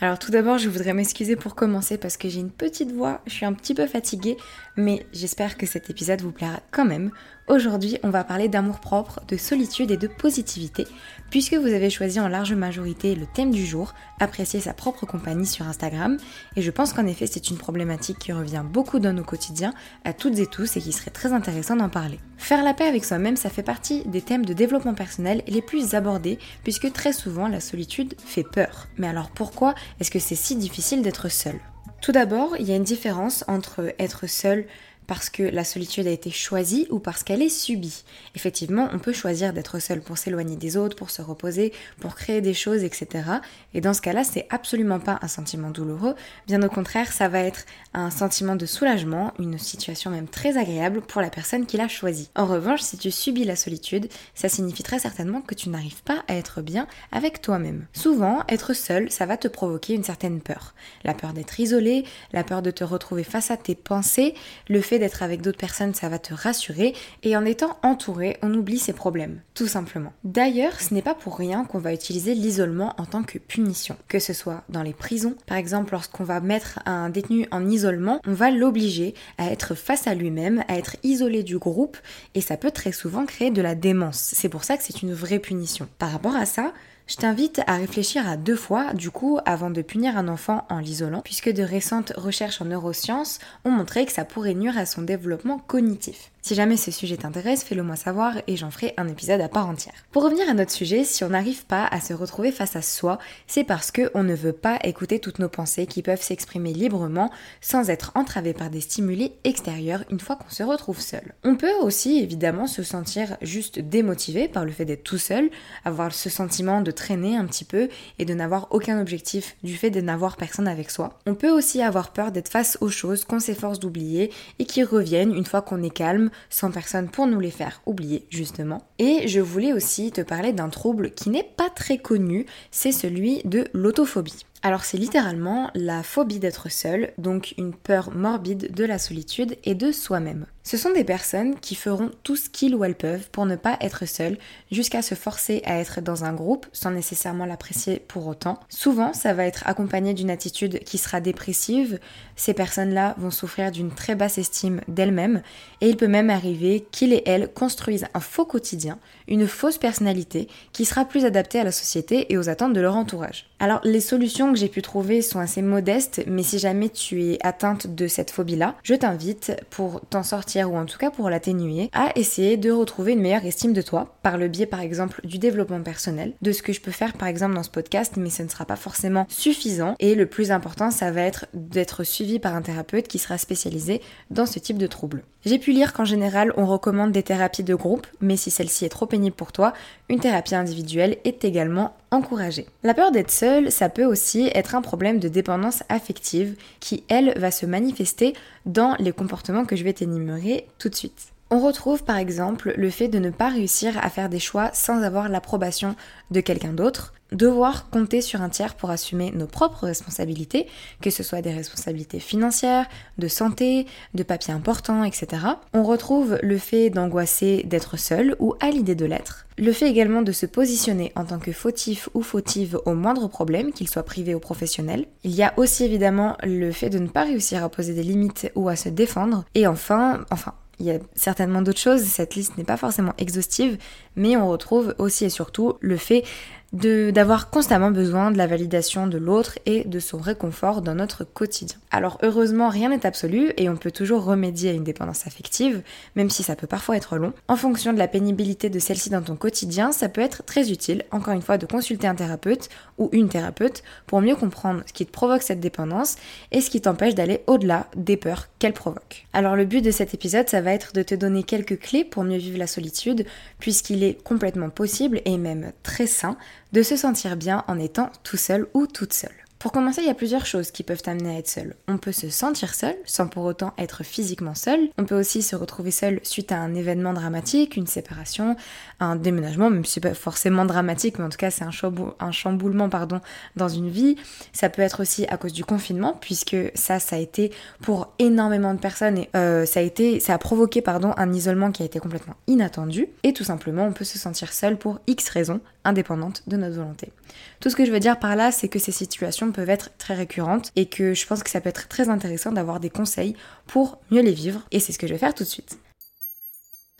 Alors tout d'abord, je voudrais m'excuser pour commencer parce que j'ai une petite voix, je suis un petit peu fatiguée, mais j'espère que cet épisode vous plaira quand même. Aujourd'hui, on va parler d'amour propre, de solitude et de positivité, puisque vous avez choisi en large majorité le thème du jour, apprécier sa propre compagnie sur Instagram, et je pense qu'en effet c'est une problématique qui revient beaucoup dans nos quotidiens, à toutes et tous, et qui serait très intéressant d'en parler. Faire la paix avec soi-même, ça fait partie des thèmes de développement personnel les plus abordés, puisque très souvent la solitude fait peur. Mais alors pourquoi est-ce que c'est si difficile d'être seul? Tout d'abord, il y a une différence entre être seul parce que la solitude a été choisie ou parce qu'elle est subie. Effectivement, on peut choisir d'être seul pour s'éloigner des autres, pour se reposer, pour créer des choses, etc. Et dans ce cas-là, c'est absolument pas un sentiment douloureux. Bien au contraire, ça va être un sentiment de soulagement, une situation même très agréable pour la personne qui l'a choisi. En revanche, si tu subis la solitude, ça signifie très certainement que tu n'arrives pas à être bien avec toi-même. Souvent, être seul, ça va te provoquer une certaine peur. La peur d'être isolé, la peur de te retrouver face à tes pensées, le fait d'être avec d'autres personnes, ça va te rassurer. Et en étant entouré, on oublie ses problèmes, tout simplement. D'ailleurs, ce n'est pas pour rien qu'on va utiliser l'isolement en tant que punition. Que ce soit dans les prisons, par exemple, lorsqu'on va mettre un détenu en isolement, on va l'obliger à être face à lui-même, à être isolé du groupe, et ça peut très souvent créer de la démence. C'est pour ça que c'est une vraie punition. Par rapport à ça, je t'invite à réfléchir à deux fois, du coup, avant de punir un enfant en l'isolant, puisque de récentes recherches en neurosciences ont montré que ça pourrait nuire à son développement cognitif. Si jamais ce sujet t'intéresse, fais-le moi savoir et j'en ferai un épisode à part entière. Pour revenir à notre sujet, si on n'arrive pas à se retrouver face à soi, c'est parce qu'on ne veut pas écouter toutes nos pensées qui peuvent s'exprimer librement sans être entravées par des stimuli extérieurs une fois qu'on se retrouve seul. On peut aussi évidemment se sentir juste démotivé par le fait d'être tout seul, avoir ce sentiment de traîner un petit peu et de n'avoir aucun objectif du fait de n'avoir personne avec soi. On peut aussi avoir peur d'être face aux choses qu'on s'efforce d'oublier et qui reviennent une fois qu'on est calme, sans personne pour nous les faire oublier justement. Et je voulais aussi te parler d'un trouble qui n'est pas très connu, c'est celui de l'autophobie. Alors c'est littéralement la phobie d'être seul, donc une peur morbide de la solitude et de soi-même. Ce sont des personnes qui feront tout ce qu'ils ou elles peuvent pour ne pas être seules, jusqu'à se forcer à être dans un groupe sans nécessairement l'apprécier pour autant. Souvent, ça va être accompagné d'une attitude qui sera dépressive. Ces personnes-là vont souffrir d'une très basse estime d'elles-mêmes et il peut même arriver qu'ils et elles construisent un faux quotidien, une fausse personnalité qui sera plus adaptée à la société et aux attentes de leur entourage. Alors les solutions que j'ai pu trouver sont assez modestes, mais si jamais tu es atteinte de cette phobie-là, je t'invite pour t'en sortir ou en tout cas pour l'atténuer, à essayer de retrouver une meilleure estime de toi par le biais par exemple du développement personnel, de ce que je peux faire par exemple dans ce podcast, mais ce ne sera pas forcément suffisant. Et le plus important, ça va être d'être suivi par un thérapeute qui sera spécialisé dans ce type de troubles. J'ai pu lire qu'en général, on recommande des thérapies de groupe, mais si celle-ci est trop pour toi, une thérapie individuelle est également encouragée. La peur d'être seule, ça peut aussi être un problème de dépendance affective qui, elle, va se manifester dans les comportements que je vais t'énumérer tout de suite. On retrouve par exemple le fait de ne pas réussir à faire des choix sans avoir l'approbation de quelqu'un d'autre, devoir compter sur un tiers pour assumer nos propres responsabilités, que ce soit des responsabilités financières, de santé, de papiers importants, etc. On retrouve le fait d'angoisser d'être seul ou à l'idée de l'être. Le fait également de se positionner en tant que fautif ou fautive au moindre problème, qu'il soit privé ou professionnel. Il y a aussi évidemment le fait de ne pas réussir à poser des limites ou à se défendre. Et enfin, enfin, Il y a certainement d'autres choses, cette liste n'est pas forcément exhaustive, mais on retrouve aussi et surtout le fait d'avoir constamment besoin de la validation de l'autre et de son réconfort dans notre quotidien. Alors heureusement, rien n'est absolu et on peut toujours remédier à une dépendance affective, même si ça peut parfois être long. En fonction de la pénibilité de celle-ci dans ton quotidien, ça peut être très utile, encore une fois, de consulter un thérapeute ou une thérapeute pour mieux comprendre ce qui te provoque cette dépendance et ce qui t'empêche d'aller au-delà des peurs qu'elle provoque. Alors le but de cet épisode, ça va être de te donner quelques clés pour mieux vivre la solitude, puisqu'il est complètement possible et même très sain de se sentir bien en étant tout seul ou toute seule. Pour commencer, il y a plusieurs choses qui peuvent t'amener à être seul. On peut se sentir seul sans pour autant être physiquement seul. On peut aussi se retrouver seul suite à un événement dramatique, une séparation, un déménagement, même si c'est pas forcément dramatique, mais en tout cas c'est un, chamboulement pardon, dans une vie. Ça peut être aussi à cause du confinement, puisque ça, ça a été pour énormément de personnes et euh, ça a été, ça a provoqué pardon un isolement qui a été complètement inattendu. Et tout simplement, on peut se sentir seul pour X raisons indépendantes de notre volonté. Tout ce que je veux dire par là, c'est que ces situations peuvent être très récurrentes et que je pense que ça peut être très intéressant d'avoir des conseils pour mieux les vivre et c'est ce que je vais faire tout de suite.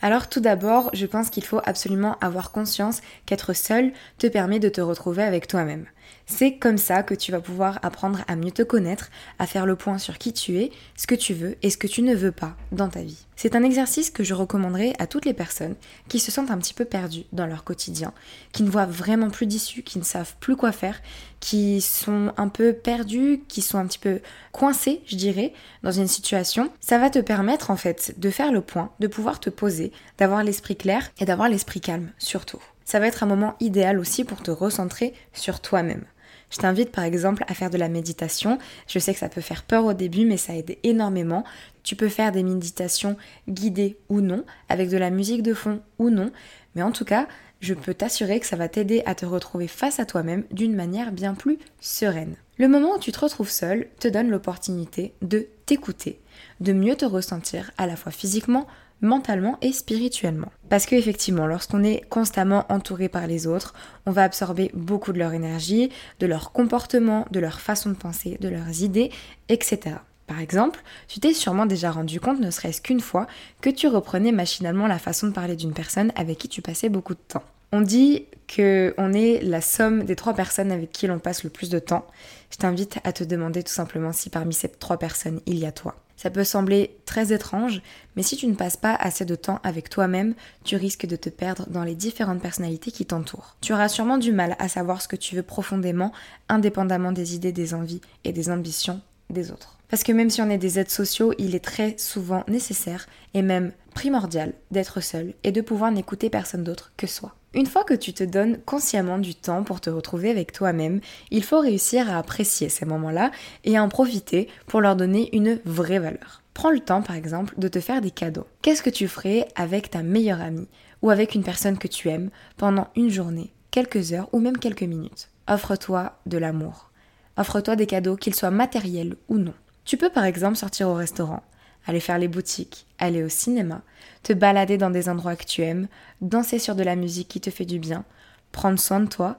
Alors tout d'abord, je pense qu'il faut absolument avoir conscience qu'être seul te permet de te retrouver avec toi-même. C'est comme ça que tu vas pouvoir apprendre à mieux te connaître, à faire le point sur qui tu es, ce que tu veux et ce que tu ne veux pas dans ta vie. C'est un exercice que je recommanderais à toutes les personnes qui se sentent un petit peu perdues dans leur quotidien, qui ne voient vraiment plus d'issue, qui ne savent plus quoi faire, qui sont un peu perdus, qui sont un petit peu coincés, je dirais, dans une situation. Ça va te permettre en fait de faire le point, de pouvoir te poser, d'avoir l'esprit clair et d'avoir l'esprit calme surtout. Ça va être un moment idéal aussi pour te recentrer sur toi-même. Je t'invite par exemple à faire de la méditation. Je sais que ça peut faire peur au début, mais ça aide énormément. Tu peux faire des méditations guidées ou non, avec de la musique de fond ou non. Mais en tout cas, je peux t'assurer que ça va t'aider à te retrouver face à toi-même d'une manière bien plus sereine. Le moment où tu te retrouves seul te donne l'opportunité de t'écouter, de mieux te ressentir à la fois physiquement, mentalement et spirituellement. Parce que effectivement, lorsqu'on est constamment entouré par les autres, on va absorber beaucoup de leur énergie, de leur comportement, de leur façon de penser, de leurs idées, etc. Par exemple, tu t'es sûrement déjà rendu compte, ne serait-ce qu'une fois, que tu reprenais machinalement la façon de parler d'une personne avec qui tu passais beaucoup de temps. On dit que on est la somme des trois personnes avec qui l'on passe le plus de temps. Je t'invite à te demander tout simplement si parmi ces trois personnes il y a toi. Ça peut sembler très étrange, mais si tu ne passes pas assez de temps avec toi-même, tu risques de te perdre dans les différentes personnalités qui t'entourent. Tu auras sûrement du mal à savoir ce que tu veux profondément, indépendamment des idées, des envies et des ambitions des autres. Parce que même si on est des aides sociaux, il est très souvent nécessaire et même primordial d'être seul et de pouvoir n'écouter personne d'autre que soi. Une fois que tu te donnes consciemment du temps pour te retrouver avec toi-même, il faut réussir à apprécier ces moments-là et à en profiter pour leur donner une vraie valeur. Prends le temps par exemple de te faire des cadeaux. Qu'est-ce que tu ferais avec ta meilleure amie ou avec une personne que tu aimes pendant une journée, quelques heures ou même quelques minutes? Offre-toi de l'amour. Offre-toi des cadeaux, qu'ils soient matériels ou non. Tu peux par exemple sortir au restaurant, aller faire les boutiques, aller au cinéma, te balader dans des endroits que tu aimes, danser sur de la musique qui te fait du bien, prendre soin de toi,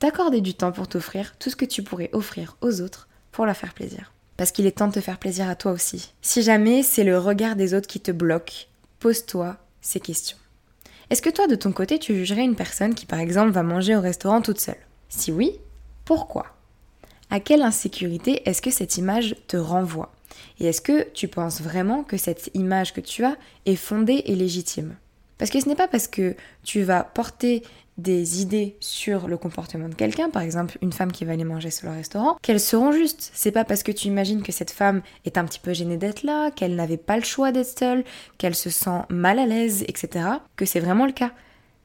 t'accorder du temps pour t'offrir tout ce que tu pourrais offrir aux autres pour leur faire plaisir. Parce qu'il est temps de te faire plaisir à toi aussi. Si jamais c'est le regard des autres qui te bloque, pose-toi ces questions. Est-ce que toi, de ton côté, tu jugerais une personne qui, par exemple, va manger au restaurant toute seule? Si oui, pourquoi? À quelle insécurité est-ce que cette image te renvoie? Et est-ce que tu penses vraiment que cette image que tu as est fondée et légitime? Parce que ce n'est pas parce que tu vas porter des idées sur le comportement de quelqu'un, par exemple une femme qui va aller manger sur le restaurant, qu'elles seront justes. C'est pas parce que tu imagines que cette femme est un petit peu gênée d'être là, qu'elle n'avait pas le choix d'être seule, qu'elle se sent mal à l'aise, etc., que c'est vraiment le cas.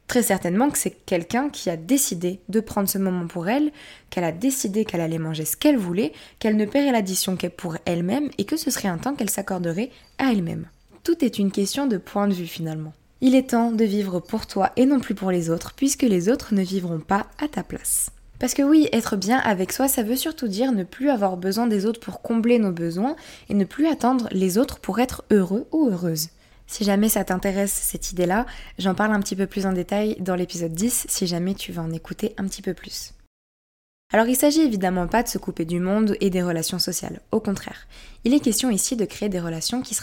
Très certainement que c'est quelqu'un qui a décidé de prendre ce moment pour elle, qu'elle a décidé qu'elle allait manger ce qu'elle voulait, qu'elle ne paierait l'addition qu'elle pour elle-même et que ce serait un temps qu'elle s'accorderait à elle-même. Tout est une question de point de vue finalement. Il est temps de vivre pour toi et non plus pour les autres, puisque les autres ne vivront pas à ta place. Parce que oui, être bien avec soi, ça veut surtout dire ne plus avoir besoin des autres pour combler nos besoins et ne plus attendre les autres pour être heureux ou heureuse. Si jamais ça t'intéresse cette idée-là, j'en parle un petit peu plus en détail dans l'épisode 10 si jamais tu veux en écouter un petit peu plus. Alors il s'agit évidemment pas de se couper du monde et des relations sociales, au contraire. Il est question ici de créer des relations qui,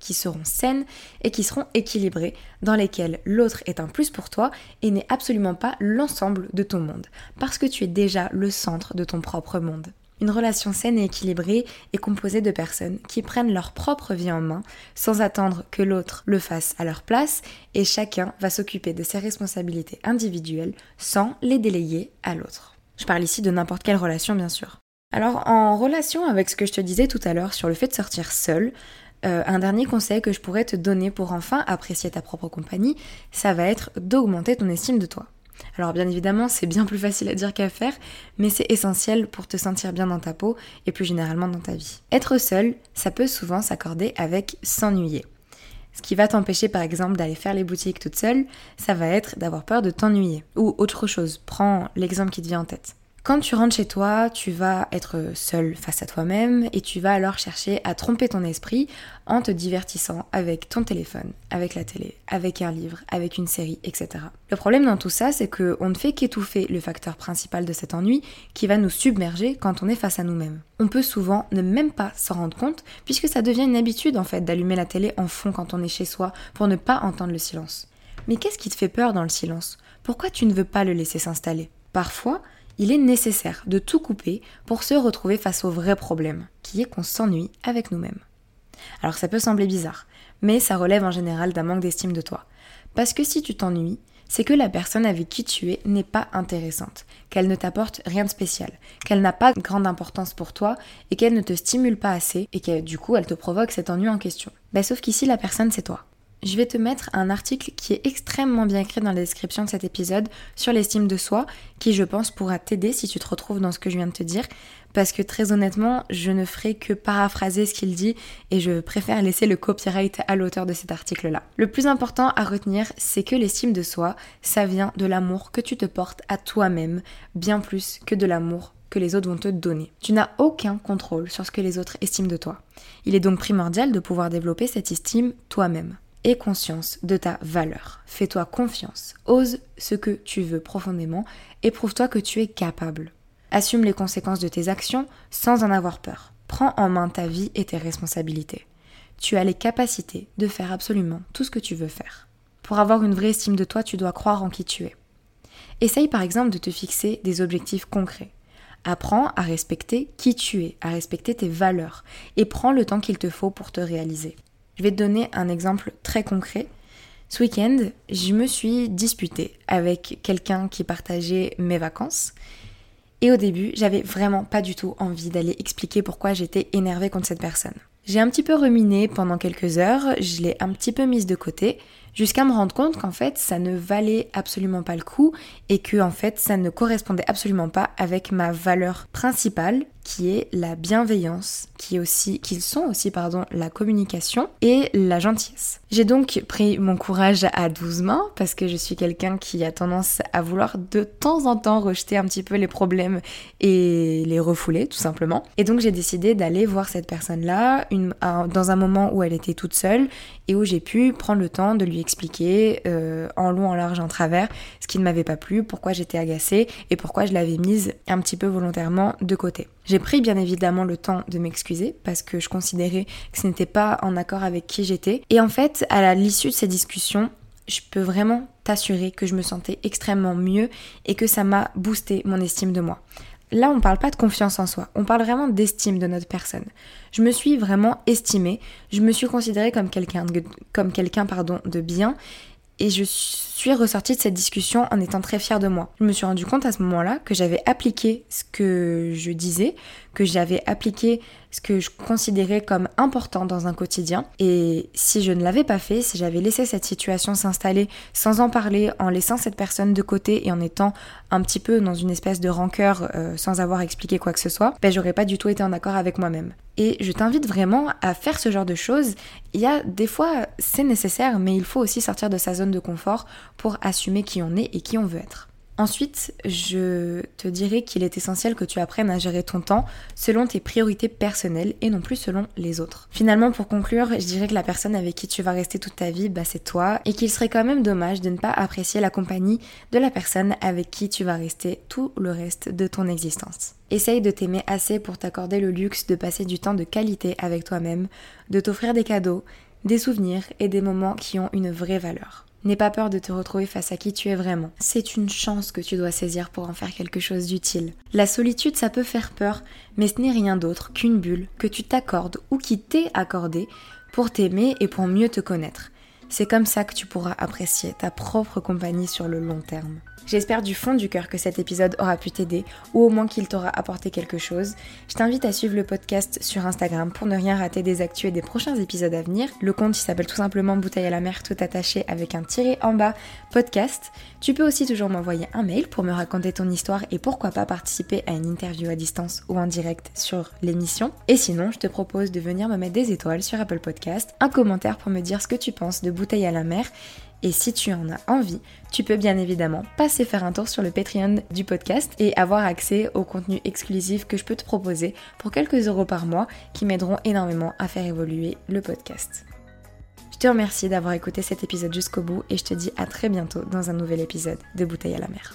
qui seront saines et qui seront équilibrées, dans lesquelles l'autre est un plus pour toi et n'est absolument pas l'ensemble de ton monde, parce que tu es déjà le centre de ton propre monde. Une relation saine et équilibrée est composée de personnes qui prennent leur propre vie en main sans attendre que l'autre le fasse à leur place et chacun va s'occuper de ses responsabilités individuelles sans les délayer à l'autre. Je parle ici de n'importe quelle relation bien sûr. Alors en relation avec ce que je te disais tout à l'heure sur le fait de sortir seul, euh, un dernier conseil que je pourrais te donner pour enfin apprécier ta propre compagnie, ça va être d'augmenter ton estime de toi. Alors bien évidemment, c'est bien plus facile à dire qu'à faire, mais c'est essentiel pour te sentir bien dans ta peau et plus généralement dans ta vie. Être seul, ça peut souvent s'accorder avec s'ennuyer. Ce qui va t'empêcher par exemple d'aller faire les boutiques toute seule, ça va être d'avoir peur de t'ennuyer. Ou autre chose, prends l'exemple qui te vient en tête. Quand tu rentres chez toi, tu vas être seul face à toi-même et tu vas alors chercher à tromper ton esprit en te divertissant avec ton téléphone, avec la télé, avec un livre, avec une série, etc. Le problème dans tout ça, c'est qu'on ne fait qu'étouffer le facteur principal de cet ennui qui va nous submerger quand on est face à nous-mêmes. On peut souvent ne même pas s'en rendre compte puisque ça devient une habitude en fait d'allumer la télé en fond quand on est chez soi pour ne pas entendre le silence. Mais qu'est-ce qui te fait peur dans le silence? Pourquoi tu ne veux pas le laisser s'installer? Parfois, il est nécessaire de tout couper pour se retrouver face au vrai problème, qui est qu'on s'ennuie avec nous-mêmes. Alors ça peut sembler bizarre, mais ça relève en général d'un manque d'estime de toi. Parce que si tu t'ennuies, c'est que la personne avec qui tu es n'est pas intéressante, qu'elle ne t'apporte rien de spécial, qu'elle n'a pas de grande importance pour toi et qu'elle ne te stimule pas assez et que du coup elle te provoque cet ennui en question. Bah, sauf qu'ici la personne c'est toi je vais te mettre un article qui est extrêmement bien écrit dans la description de cet épisode sur l'estime de soi, qui je pense pourra t'aider si tu te retrouves dans ce que je viens de te dire, parce que très honnêtement, je ne ferai que paraphraser ce qu'il dit et je préfère laisser le copyright à l'auteur de cet article-là. Le plus important à retenir, c'est que l'estime de soi, ça vient de l'amour que tu te portes à toi-même, bien plus que de l'amour que les autres vont te donner. Tu n'as aucun contrôle sur ce que les autres estiment de toi. Il est donc primordial de pouvoir développer cette estime toi-même. Aie conscience de ta valeur. Fais-toi confiance. Ose ce que tu veux profondément et prouve-toi que tu es capable. Assume les conséquences de tes actions sans en avoir peur. Prends en main ta vie et tes responsabilités. Tu as les capacités de faire absolument tout ce que tu veux faire. Pour avoir une vraie estime de toi, tu dois croire en qui tu es. Essaye par exemple de te fixer des objectifs concrets. Apprends à respecter qui tu es, à respecter tes valeurs, et prends le temps qu'il te faut pour te réaliser. Je vais te donner un exemple très concret. Ce week-end, je me suis disputée avec quelqu'un qui partageait mes vacances. Et au début, j'avais vraiment pas du tout envie d'aller expliquer pourquoi j'étais énervée contre cette personne. J'ai un petit peu ruminé pendant quelques heures, je l'ai un petit peu mise de côté, jusqu'à me rendre compte qu'en fait ça ne valait absolument pas le coup et que en fait ça ne correspondait absolument pas avec ma valeur principale qui est la bienveillance, qui est aussi, qu'ils sont aussi pardon, la communication et la gentillesse. J'ai donc pris mon courage à 12 mains parce que je suis quelqu'un qui a tendance à vouloir de temps en temps rejeter un petit peu les problèmes et les refouler tout simplement. Et donc j'ai décidé d'aller voir cette personne-là dans un moment où elle était toute seule et où j'ai pu prendre le temps de lui expliquer euh, en long, en large, en travers ce qui ne m'avait pas plu, pourquoi j'étais agacée et pourquoi je l'avais mise un petit peu volontairement de côté. J'ai pris bien évidemment le temps de m'excuser parce que je considérais que ce n'était pas en accord avec qui j'étais. Et en fait, à l'issue de ces discussions, je peux vraiment t'assurer que je me sentais extrêmement mieux et que ça m'a boosté mon estime de moi. Là, on ne parle pas de confiance en soi, on parle vraiment d'estime de notre personne. Je me suis vraiment estimée, je me suis considérée comme quelqu'un pardon de bien et je suis ressortie de cette discussion en étant très fière de moi. Je me suis rendu compte à ce moment-là que j'avais appliqué ce que je disais, que j'avais appliqué ce que je considérais comme important dans un quotidien. Et si je ne l'avais pas fait, si j'avais laissé cette situation s'installer sans en parler, en laissant cette personne de côté et en étant un petit peu dans une espèce de rancœur euh, sans avoir expliqué quoi que ce soit, ben j'aurais pas du tout été en accord avec moi-même. Et je t'invite vraiment à faire ce genre de choses. Il y a des fois, c'est nécessaire, mais il faut aussi sortir de sa zone de confort pour assumer qui on est et qui on veut être. Ensuite, je te dirais qu'il est essentiel que tu apprennes à gérer ton temps selon tes priorités personnelles et non plus selon les autres. Finalement, pour conclure, je dirais que la personne avec qui tu vas rester toute ta vie, bah, c'est toi et qu'il serait quand même dommage de ne pas apprécier la compagnie de la personne avec qui tu vas rester tout le reste de ton existence. Essaye de t'aimer assez pour t'accorder le luxe de passer du temps de qualité avec toi-même, de t'offrir des cadeaux, des souvenirs et des moments qui ont une vraie valeur. N'aie pas peur de te retrouver face à qui tu es vraiment. C'est une chance que tu dois saisir pour en faire quelque chose d'utile. La solitude, ça peut faire peur, mais ce n'est rien d'autre qu'une bulle que tu t'accordes ou qui t'est accordée pour t'aimer et pour mieux te connaître. C'est comme ça que tu pourras apprécier ta propre compagnie sur le long terme. J'espère du fond du cœur que cet épisode aura pu t'aider ou au moins qu'il t'aura apporté quelque chose. Je t'invite à suivre le podcast sur Instagram pour ne rien rater des actus et des prochains épisodes à venir. Le compte s'appelle tout simplement Bouteille à la mer tout attaché avec un tiré en bas podcast. Tu peux aussi toujours m'envoyer un mail pour me raconter ton histoire et pourquoi pas participer à une interview à distance ou en direct sur l'émission. Et sinon, je te propose de venir me mettre des étoiles sur Apple Podcast, un commentaire pour me dire ce que tu penses de Bouteille à la mer et si tu en as envie, tu peux bien évidemment passer faire un tour sur le Patreon du podcast et avoir accès au contenu exclusif que je peux te proposer pour quelques euros par mois qui m'aideront énormément à faire évoluer le podcast. Je te remercie d'avoir écouté cet épisode jusqu'au bout et je te dis à très bientôt dans un nouvel épisode de Bouteille à la mer.